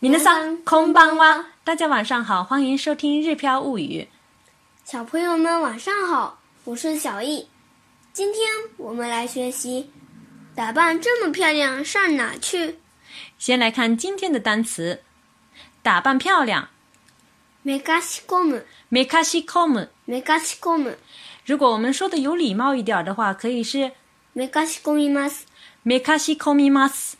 鸣人桑，空邦蛙，大家晚上好，欢迎收听《日飘物语》。小朋友们晚上好，我是小易，今天我们来学习。打扮这么漂亮，上哪去？先来看今天的单词。打扮漂亮。めかしこむ。めかしこむ。めかしこむ。如果我们说的有礼貌一点的话，可以是。めかしこみます。めかしこみます。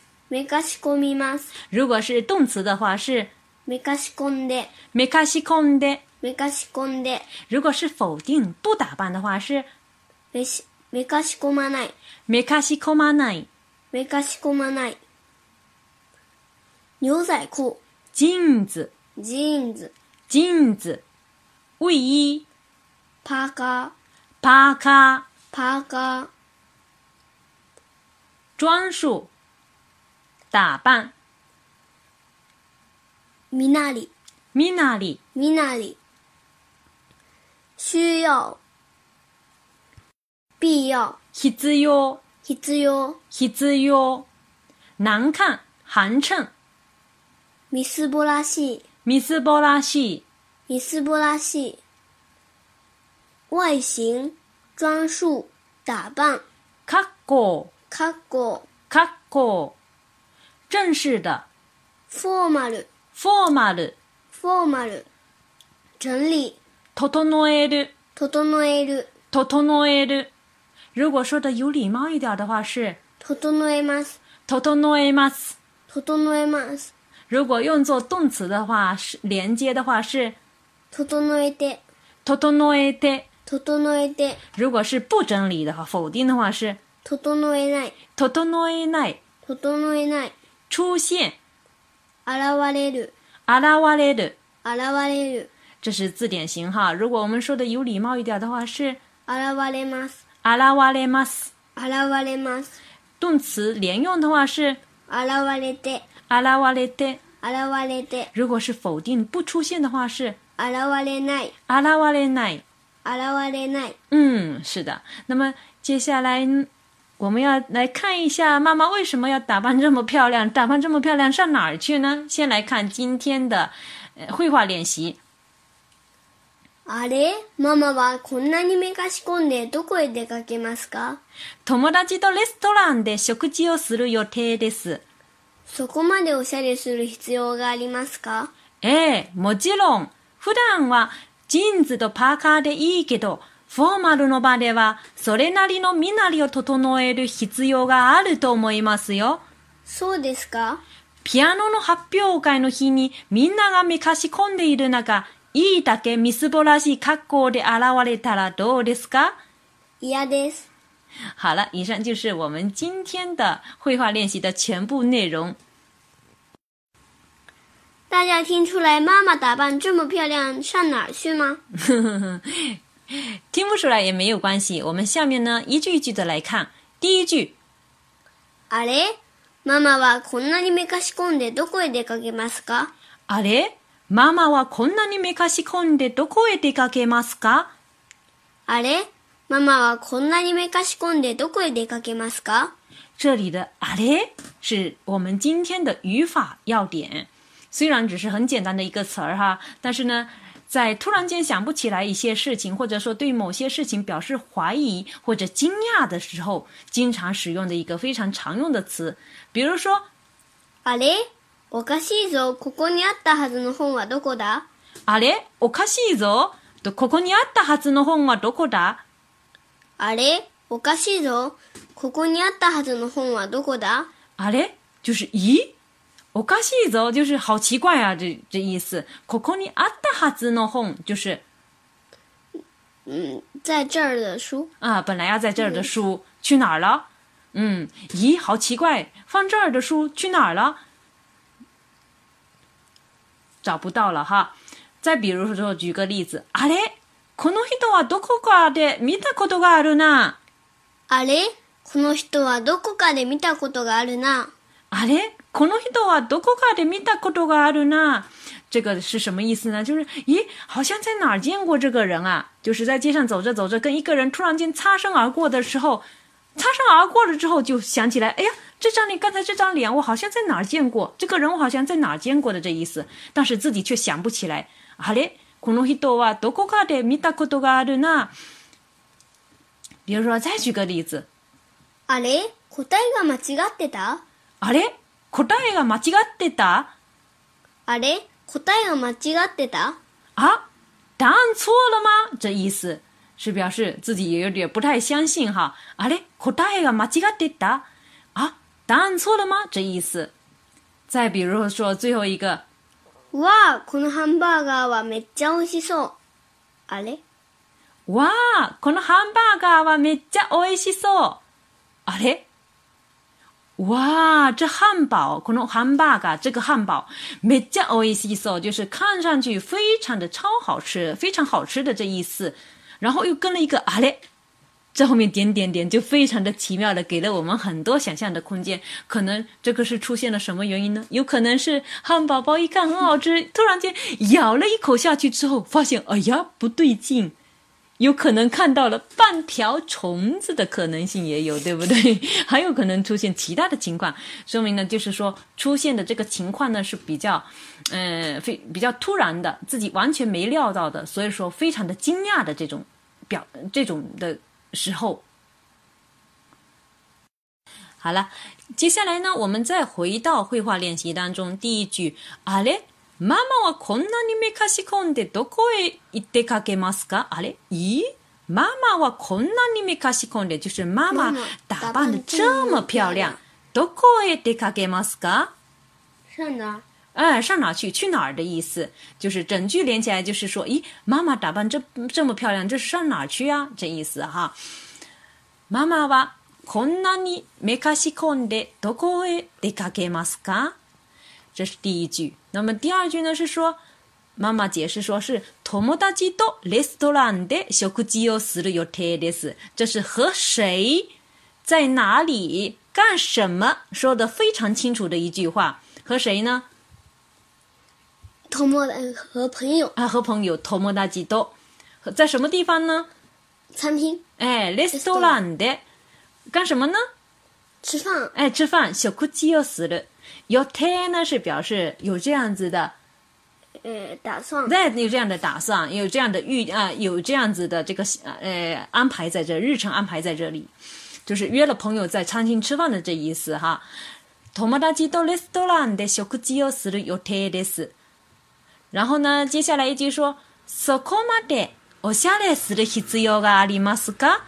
如果是动词的话是。メカシ込んで。メカシ込んで。メカシ込んで。如果是否定不打扮的话是。メシメカシコマない。メカシコマない。メカシコマない。牛仔裤。ジーンズ。ジーンズ。ジーンズ。卫衣。パカ。パカ。パカ。装束。打扮。みなり、みなり、みなり。需要、必要、必要、必要、必要。難看、寒碜。みすぼらしい、みすぼらしい、みすぼらしい。外形、装束、打扮。かっこ、かっこ、かっこ。正式的，formal formal formal 整理整える整える整える。如果说的有礼貌一点的话是整えます整えます整えます。如果用作动词的话，是连接的话是整えて整えて整えて。如果是不整理的话，否定的话是整えない整えない整えない。出现，あらわれる、あらわれる、あらわれる，这是字典型哈。如果我们说的有礼貌一点的话是、あらわれます、あらわれます、あらわれます。动词连用的话是、あらわれて、あらわれて、あらわれて。如果是否定不出现的话是、あらわれない、あらわれない、あらわれない。嗯，是的。那么接下来。我们要来看一下妈妈为什么要打扮这么漂亮？打扮这么漂亮上哪儿去呢？先来看今天的绘画练习。あれママはこんなにめかし込んでどこへ出かけますか友達とレストランで食事をする予定です。そこまでおしゃれする必要がありますかええ、もちろん。普段はジーンズとパーカーでいいけど、フォーマルの場では、それなりの身なりを整える必要があると思いますよ。そうですかピアノの発表会の日にみんながめかし込んでいる中、いいだけみすぼらしい格好で現れたらどうですか嫌です。好了，以上就是我们今天的绘画练习的全部内容。大家听出来妈妈打扮这么漂亮上哪儿去吗？听不出来也没有关系，我们下面呢一句一句的来看。第一句，あれ、ママはこんなにめかし込んでどこへ出かけますか？あれ、ママはこんなにめかし込んでどこへ出かけますか？あれ、ママはこんなにめかし込んでどこへ出かけますか？这里的あれ是我们今天的语法要点，虽然只是很简单的一个词儿哈，但是呢。在突然间想不起来一些事情，或者说对某些事情表示怀疑或者惊讶的时候，经常使用的一个非常常用的词，比如说，あれおかしいぞ。ここにあったはずの本はどこだ？あれおかしいぞ。とここにあったはずの本はどこだ？あれおかしいぞ。ここにあったはずの本はどこだ？あれ就是咦。我かし一走，就是好奇怪啊！这这意思，可可你阿达哈子弄哄，就是，嗯，在这儿的书啊，本来要在这儿的书去哪儿了？嗯，咦，好奇怪，放这儿的书去哪儿了？找不到了哈。再比如说，举个例子，阿里，この人はどこかで見たことがあるな。阿里，この人はどこかで見たことがあるな。啊嘞，可能很多啊，多尴尬的，没打过多个阿都呢。这个是什么意思呢？就是，咦，好像在哪儿见过这个人啊？就是在街上走着走着，跟一个人突然间擦身而过的时候，擦身而过了之后，就想起来，哎呀，这张脸刚才这张脸，我好像在哪儿见过，这个人我好像在哪儿见过的这意思，但是自己却想不起来。啊嘞，可能很多啊，多尴尬的，没打过多个阿都呢。比如说，再举个例子。啊嘞，答えが間違ってた。あれ答えが間違ってたあれ答えが間違ってたダ答案错了吗？这意思是表示自己也有点不太相信哈。あれ答えが間違ってたあ答案错了吗？这意思。再比如说最后一个，わあ、このハンバーガーはめっちゃ美味しそう。あれわあ、このハンバーガーはめっちゃ美味しそう。あれ哇，这汉堡，可能 hamburger 这个汉堡 m e j ゃ美味しい哦，就是看上去非常的超好吃，非常好吃的这意思。然后又跟了一个阿嘞，在后面点点点，就非常的奇妙的给了我们很多想象的空间。可能这个是出现了什么原因呢？有可能是汉堡包一看很好吃，突然间咬了一口下去之后，发现哎呀不对劲。有可能看到了半条虫子的可能性也有，对不对？还有可能出现其他的情况，说明呢，就是说出现的这个情况呢是比较，嗯，非比较突然的，自己完全没料到的，所以说非常的惊讶的这种表，这种的时候。好了，接下来呢，我们再回到绘画练习当中，第一句，阿列。ママはこんなにめかしこんでどこへ行ってかけますかあれ咦ママはこんなにめかしこんで、就是ママ打扮的这么漂亮。どこへ出かけますか上哪哎、上哪去？去哪儿的意思，就是整句连起来就是说，咦，ママ打扮这这么漂亮，这是上哪去啊？这意思哈。ママはこんなにめかしこんでどこへ出かけますか？这是第一句，那么第二句呢？是说妈妈解释说是托莫达基多レストランで小クジオ死ぬよテレス。这是和谁在哪里干什么？说的非常清楚的一句话。和谁呢？托莫和朋友啊，和朋友托莫达基多，在什么地方呢？餐厅。哎，レストランで干什么呢？吃饭。哎，吃饭。小クジオ死了。有 “tei” 呢，是表示有这样子的，呃，打算。That 有这样的打算，有这样的预啊，有这样子的这个呃安排，在这日程安排在这里，就是约了朋友在餐厅吃饭的这意思哈。トマダキドレストランで食事をする予定です。然后呢，接下来一句说：そこまでおしゃれする必要がありますか？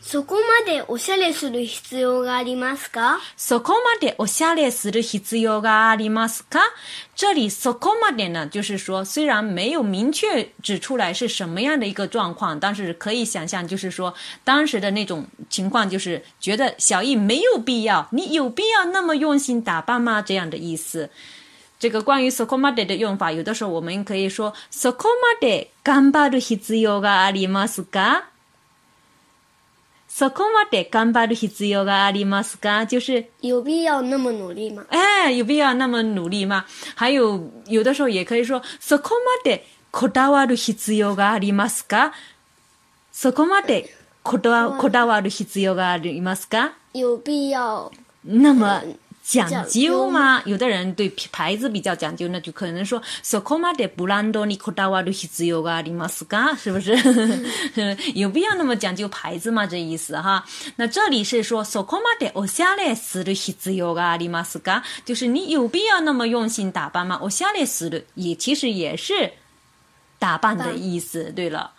そこまでおしゃれする必要がありますか？そこまでおしゃれする必要がありますか？这里“そこまで”呢，就是说，虽然没有明确指出来是什么样的一个状况，但是可以想象，就是说当时的那种情况，就是觉得小易没有必要，你有必要那么用心打扮吗？这样的意思。这个关于“そこまで”的用法，有的时候我们可以说“そこまで頑張る必要がありますか”。そこまで頑張る必要がありますか就是有要那么努力吗？哎，有必要那么努力吗？还有有的时候也可以说そこまでこだわる必要がありますか？そこまでこだこだわる必要がありますか？有必要那么。讲究嘛，有的人对牌子比较讲究，那就可能说。是不是 有必要那么讲究牌子吗？这意思哈。那这里是说。就是你有必要那么用心打扮吗？我下列是的，也其实也是打扮的意思，对了。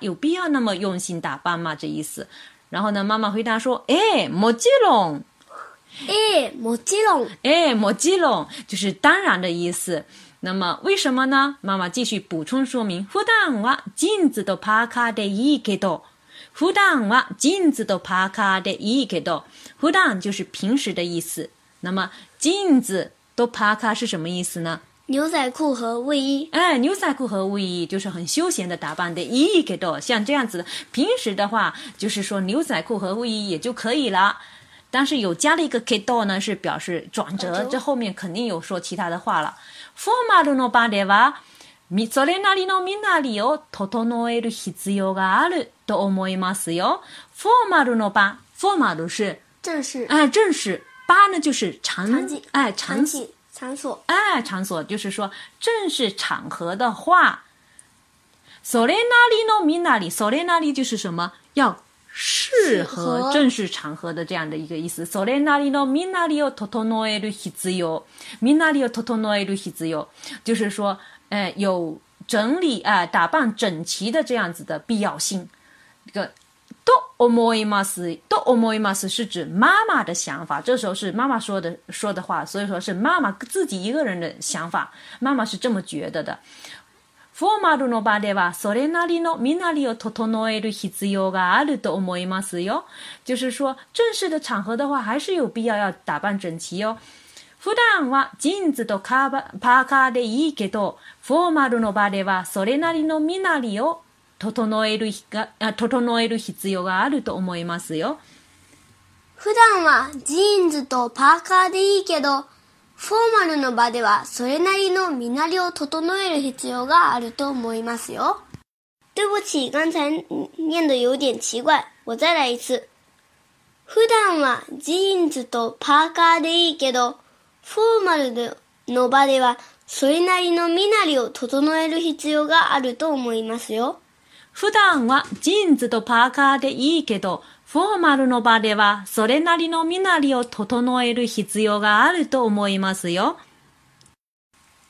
有必要那么用心打扮吗？这意思。然后呢？妈妈回答说：“哎，莫吉ろ哎，莫吉ろ哎，莫吉ろ就是当然的意思。那么为什么呢？妈妈继续补充说明：フダンは静子のパカでいいけど，フダンは静子のパカでいいけど，フダ就是平时的意思。那么静子のパカ是什么意思呢？”牛仔裤和卫衣，哎，牛仔裤和卫衣就是很休闲的打扮的。一个多像这样子，平时的话就是说牛仔裤和卫衣也就可以了。但是有加了一个 do 呢，是表示转折，这后面肯定有说其他的话了。フォーマルの場合は、それなりの見直りを整える必要があると思いますよ。フォーマルのばフォーマル是正式，哎，正式。八呢就是场景，哎，场景。场所哎，场所就是说正式场合的话，soenari no minari，soenari 就是什么要适合正式场合的这样的一个意思。soenari no minari o totono e ruhi zyo，minari o totono e ruhi zyo，就是说，哎，有整理啊，打扮整齐的这样子的必要性，个。と思います。と思います是指妈妈的想法，这时候是妈妈说的说的话，所以说是妈妈自己一个人的想法。妈妈是这么觉得的。フォーマルの場では、それなりの身なりを整える必要があると思いますよ。就是说，正式的场合的话，还是有必要要打扮整齐よ。普段はジーンズとカーパーカーでいいけど、フォーマルの場では、それなりの身なりを整えるが整える必要があると思いますよ。普段はジーンズとパーカーでいいけど、フォーマルの場ではそれなりの身なりを整える必要があると思いますよ。对不起，刚才念的有点奇怪，我再来一次。普段はジーンズとパーカーでいいけど、フォーマルの場ではそれなりの身なりを整える必要があると思いますよ。普段はジーンズとパーカーでいいけど、フォーマルの場ではそれなりの身なりを整える必要があると思いますよ。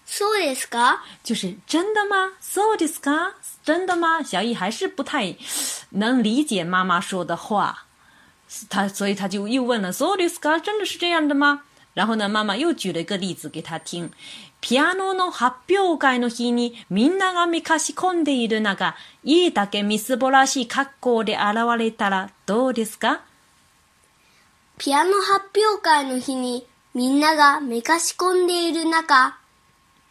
そうですか就是真的吗そうですか真的吗小易还是不太能理解妈妈说的话。他所以他就又问了そうですか真的是这样的吗然后呢，妈妈又举了一个例子给他听，ピアノの発表会の日にみんながめかし込んでいる中、いいだけみすぼらしい格好で現れたらどうですかピアノ発表会の日にみんながめかし込んでいる中、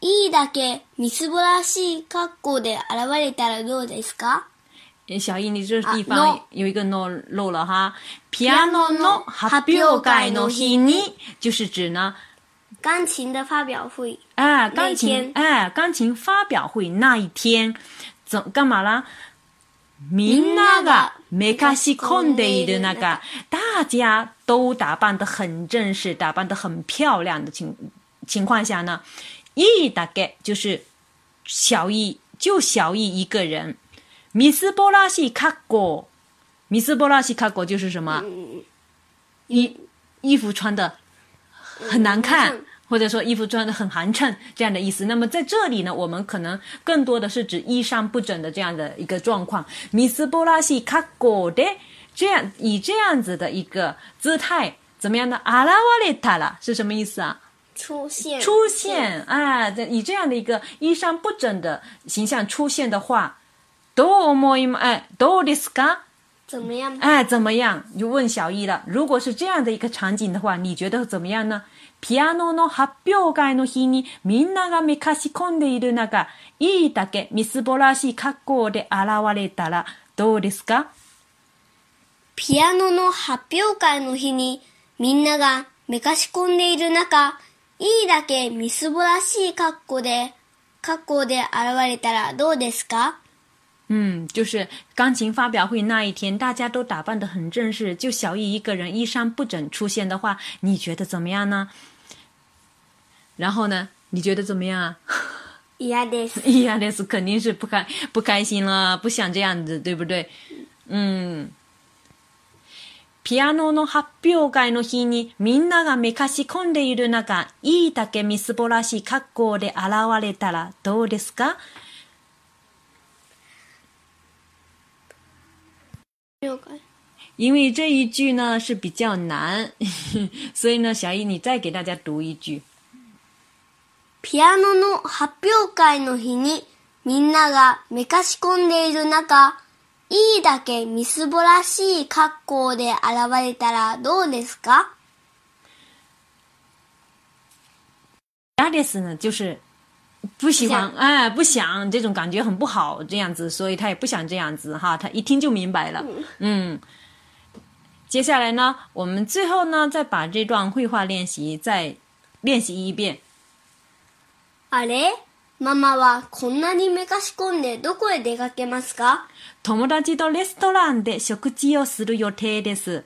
いいだけみすぼらしい格好で現れたらどうですか小易，你这地方有一个 no 漏了哈。ピアノの発表会の日に就是指呢。钢琴的发表会，哎，钢琴，哎，钢琴发表会那一天，怎干嘛啦？明那个梅卡西孔的那个，大家都打扮得很正式，打扮得很漂亮的情情况下呢，一大概就是小一就小一一个人，米斯波拉西卡果，米斯波拉西卡果就是什么？衣衣服穿的。很难看，或者说衣服穿的很寒碜，这样的意思。那么在这里呢，我们可能更多的是指衣衫不整的这样的一个状况。米斯波拉西卡 a s 这样以这样子的一个姿态，怎么样呢？阿拉瓦列塔了是什么意思啊？出现出现啊，以这样的一个衣衫不整的形象出现的话，多么 i 哎多么 d i 怎么样？哎怎么样？就问小易了，如果是这样的一个场景的话，你觉得怎么样呢？ピアノの発表会の日にみんながめかし込んでいる中、いいだけみすぼらしい格好で現れたらどうですかピアノの発表会の日にみんながめかし込んでいる中、いいだけみすぼらしい格好で、格好で現れたらどうですか嗯，就是钢琴发表会那一天，大家都打扮得很正式，就小易一个人衣衫不整出现的话，你觉得怎么样呢？然后呢，你觉得怎么样嫌です。嫌です，肯定是不开不开心了，不想这样子，对不对？嗯。ピアノの発表会の日にみんながめかし込んでいる中、いいだけみすぼらしい格好で現れたらどうですか了解。因为这一句呢是比较难，所以呢，小易你再给大家读一句。ピアノの発表会の日にみんながめかし込んでいる中、いいだけみすぼらしい格好で現れたらどうですか嫌ですね、就是不喜欢，哎，不想这种感觉很不好，这样子，所以他也不想这样子哈，他一听就明白了。嗯，接下来呢，我们最后呢，再把这段绘画练习再练习一遍。あれママはこんなにめかし込んでどこへ出かけますか友達とレストランで食事をする予定です。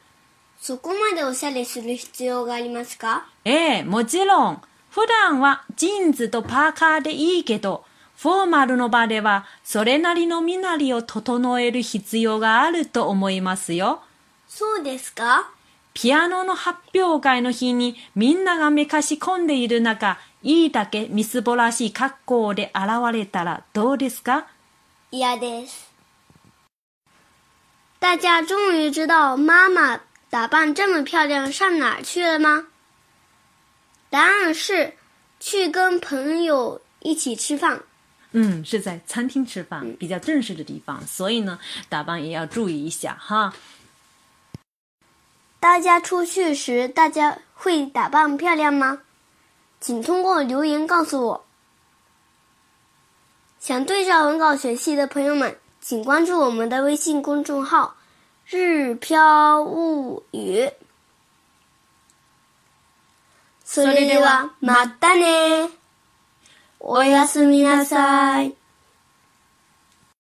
そこまでおしゃれする必要がありますかええ、もちろん。普段はジーンズとパーカーでいいけど、フォーマルの場ではそれなりの身なりを整える必要があると思いますよ。そうですかピアノの発表会の日にみんながめかし込んでいる中、いいだけみすぼらしい格好で現れたらどうですか嫌です。大家终于知道妈妈打扮这么漂亮上哪儿去了吗？答案是去跟朋友一起吃饭。嗯，是在餐厅吃饭，比较正式的地方，所以呢，打扮也要注意一下哈。大家出去时，大家会打扮漂亮吗？请通过留言告诉我。想对照文稿学习的朋友们，请关注我们的微信公众号“日飘物语”。それではまたね。おやすみなさい。